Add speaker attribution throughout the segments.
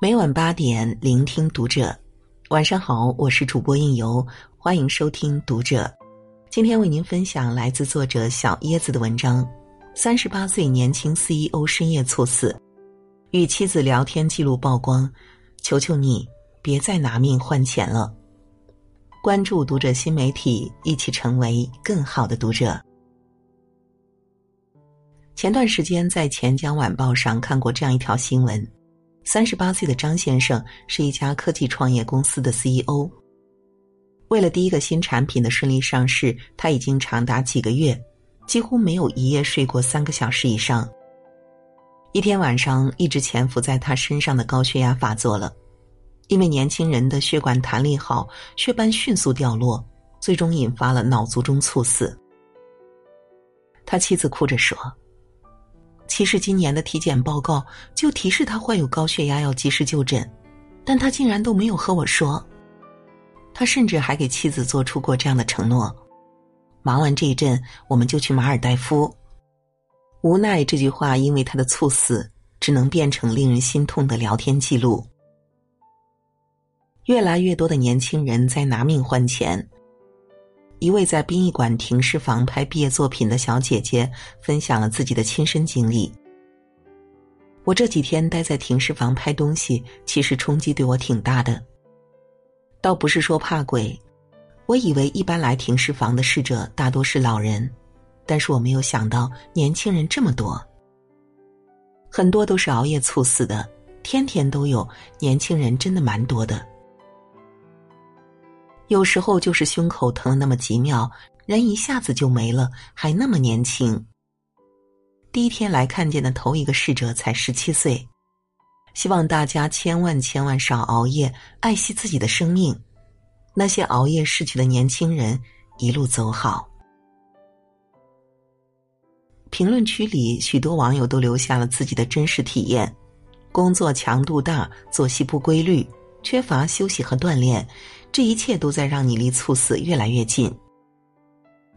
Speaker 1: 每晚八点，聆听读者。晚上好，我是主播应由，欢迎收听读者。今天为您分享来自作者小椰子的文章：三十八岁年轻 CEO 深夜猝死，与妻子聊天记录曝光，求求你别再拿命换钱了。关注读者新媒体，一起成为更好的读者。前段时间在钱江晚报上看过这样一条新闻。三十八岁的张先生是一家科技创业公司的 CEO。为了第一个新产品的顺利上市，他已经长达几个月，几乎没有一夜睡过三个小时以上。一天晚上，一直潜伏在他身上的高血压发作了，因为年轻人的血管弹力好，血斑迅速掉落，最终引发了脑卒中猝死。他妻子哭着说。其实今年的体检报告就提示他患有高血压，要及时就诊，但他竟然都没有和我说。他甚至还给妻子做出过这样的承诺：忙完这一阵，我们就去马尔代夫。无奈这句话因为他的猝死，只能变成令人心痛的聊天记录。越来越多的年轻人在拿命换钱。一位在殡仪馆停尸房拍毕业作品的小姐姐分享了自己的亲身经历。我这几天待在停尸房拍东西，其实冲击对我挺大的。倒不是说怕鬼，我以为一般来停尸房的逝者大多是老人，但是我没有想到年轻人这么多。很多都是熬夜猝死的，天天都有，年轻人真的蛮多的。有时候就是胸口疼了那么几秒，人一下子就没了，还那么年轻。第一天来看见的头一个逝者才十七岁，希望大家千万千万少熬夜，爱惜自己的生命。那些熬夜逝去的年轻人，一路走好。评论区里许多网友都留下了自己的真实体验：工作强度大，作息不规律，缺乏休息和锻炼。这一切都在让你离猝死越来越近。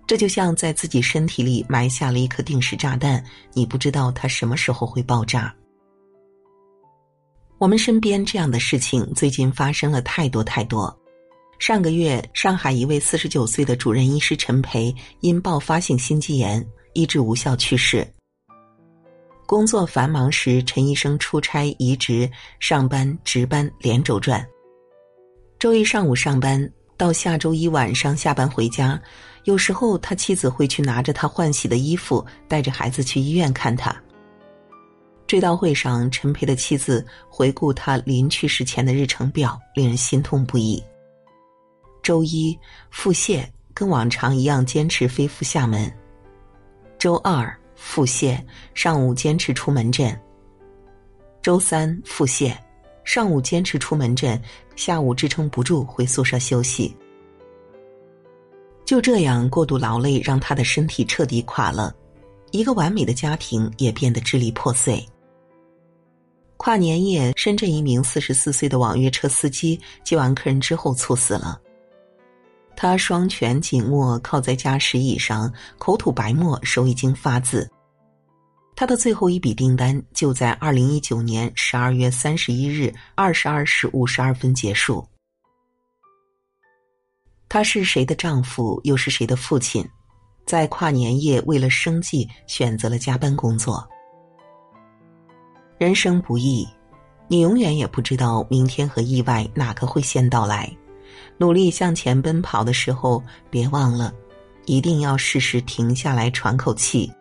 Speaker 1: 这就像在自己身体里埋下了一颗定时炸弹，你不知道它什么时候会爆炸。我们身边这样的事情最近发生了太多太多。上个月，上海一位四十九岁的主任医师陈培因爆发性心肌炎医治无效去世。工作繁忙时，陈医生出差移植，上班值班连轴转。周一上午上班，到下周一晚上下班回家，有时候他妻子会去拿着他换洗的衣服，带着孩子去医院看他。追悼会上，陈培的妻子回顾他临去世前的日程表，令人心痛不已。周一腹泻，跟往常一样坚持飞赴厦门；周二腹泻，上午坚持出门诊；周三腹泻。上午坚持出门诊，下午支撑不住回宿舍休息。就这样过度劳累，让他的身体彻底垮了，一个完美的家庭也变得支离破碎。跨年夜，深圳一名四十四岁的网约车司机接完客人之后猝死了。他双拳紧握，靠在驾驶椅上，口吐白沫，手已经发紫。他的最后一笔订单就在二零一九年十二月三十一日二十二时五十二分结束。他是谁的丈夫，又是谁的父亲？在跨年夜，为了生计，选择了加班工作。人生不易，你永远也不知道明天和意外哪个会先到来。努力向前奔跑的时候，别忘了，一定要适时停下来喘口气。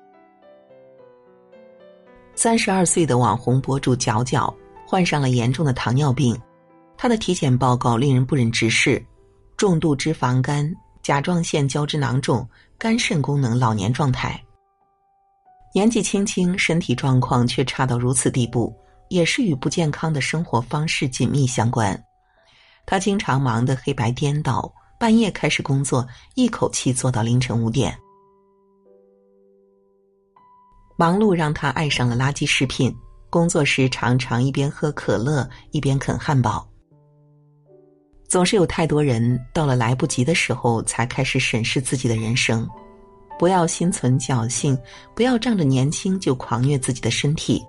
Speaker 1: 三十二岁的网红博主角角患上了严重的糖尿病，他的体检报告令人不忍直视：重度脂肪肝、甲状腺胶质囊肿、肝肾功能老年状态。年纪轻轻，身体状况却差到如此地步，也是与不健康的生活方式紧密相关。他经常忙得黑白颠倒，半夜开始工作，一口气做到凌晨五点。忙碌让他爱上了垃圾食品，工作时常常一边喝可乐一边啃汉堡。总是有太多人到了来不及的时候才开始审视自己的人生，不要心存侥幸，不要仗着年轻就狂虐自己的身体。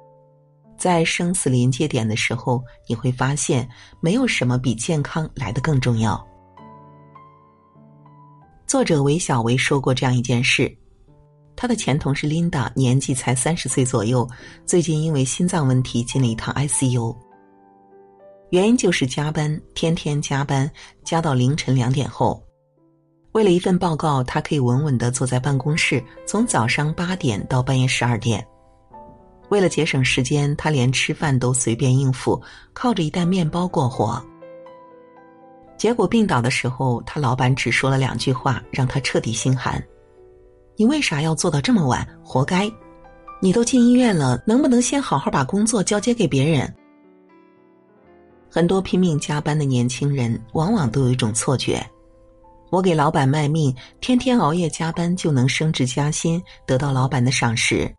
Speaker 1: 在生死临界点的时候，你会发现，没有什么比健康来得更重要。作者韦小维说过这样一件事：，他的前同事琳达年纪才三十岁左右，最近因为心脏问题进了一趟 ICU，原因就是加班，天天加班，加到凌晨两点后。为了一份报告，他可以稳稳的坐在办公室，从早上八点到半夜十二点。为了节省时间，他连吃饭都随便应付，靠着一袋面包过活。结果病倒的时候，他老板只说了两句话，让他彻底心寒：“你为啥要做到这么晚？活该！你都进医院了，能不能先好好把工作交接给别人？”很多拼命加班的年轻人，往往都有一种错觉：我给老板卖命，天天熬夜加班就能升职加薪，得到老板的赏识。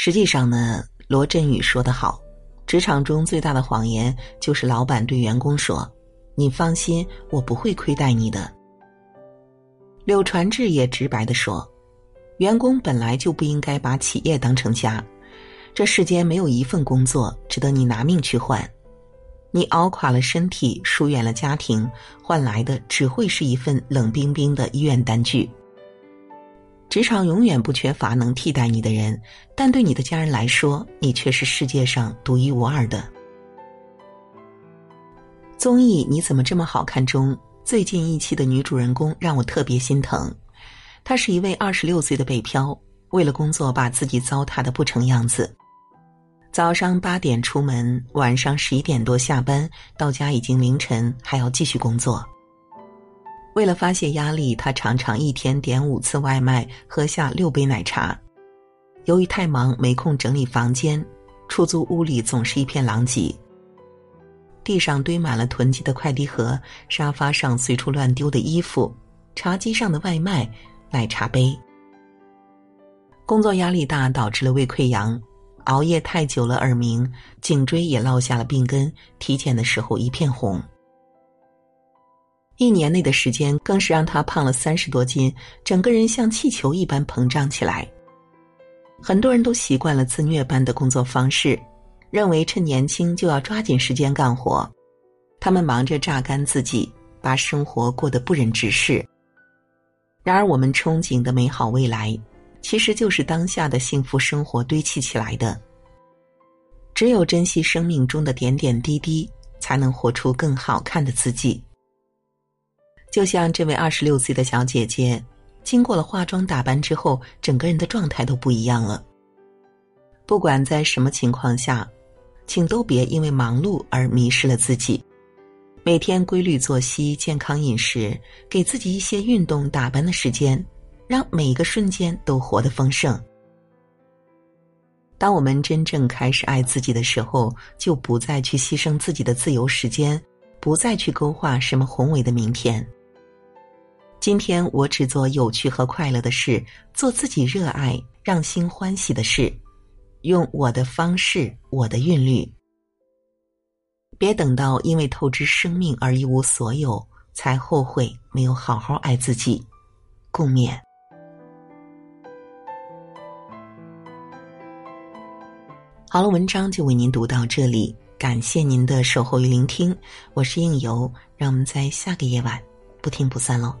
Speaker 1: 实际上呢，罗振宇说得好，职场中最大的谎言就是老板对员工说：“你放心，我不会亏待你的。”柳传志也直白的说：“员工本来就不应该把企业当成家，这世间没有一份工作值得你拿命去换，你熬垮了身体，疏远了家庭，换来的只会是一份冷冰冰的医院单据。”职场永远不缺乏能替代你的人，但对你的家人来说，你却是世界上独一无二的。综艺《你怎么这么好看》中最近一期的女主人公让我特别心疼。她是一位二十六岁的北漂，为了工作把自己糟蹋的不成样子。早上八点出门，晚上十一点多下班，到家已经凌晨，还要继续工作。为了发泄压力，他常常一天点五次外卖，喝下六杯奶茶。由于太忙，没空整理房间，出租屋里总是一片狼藉。地上堆满了囤积的快递盒，沙发上随处乱丢的衣服，茶几上的外卖、奶茶杯。工作压力大，导致了胃溃疡，熬夜太久了耳鸣，颈椎也落下了病根，体检的时候一片红。一年内的时间，更是让他胖了三十多斤，整个人像气球一般膨胀起来。很多人都习惯了自虐般的工作方式，认为趁年轻就要抓紧时间干活。他们忙着榨干自己，把生活过得不忍直视。然而，我们憧憬的美好未来，其实就是当下的幸福生活堆砌起来的。只有珍惜生命中的点点滴滴，才能活出更好看的自己。就像这位二十六岁的小姐姐，经过了化妆打扮之后，整个人的状态都不一样了。不管在什么情况下，请都别因为忙碌而迷失了自己。每天规律作息、健康饮食，给自己一些运动、打扮的时间，让每一个瞬间都活得丰盛。当我们真正开始爱自己的时候，就不再去牺牲自己的自由时间，不再去勾画什么宏伟的明天。今天我只做有趣和快乐的事，做自己热爱、让心欢喜的事，用我的方式、我的韵律。别等到因为透支生命而一无所有，才后悔没有好好爱自己。共勉。好了，文章就为您读到这里，感谢您的守候与聆听，我是应由，让我们在下个夜晚不听不散喽。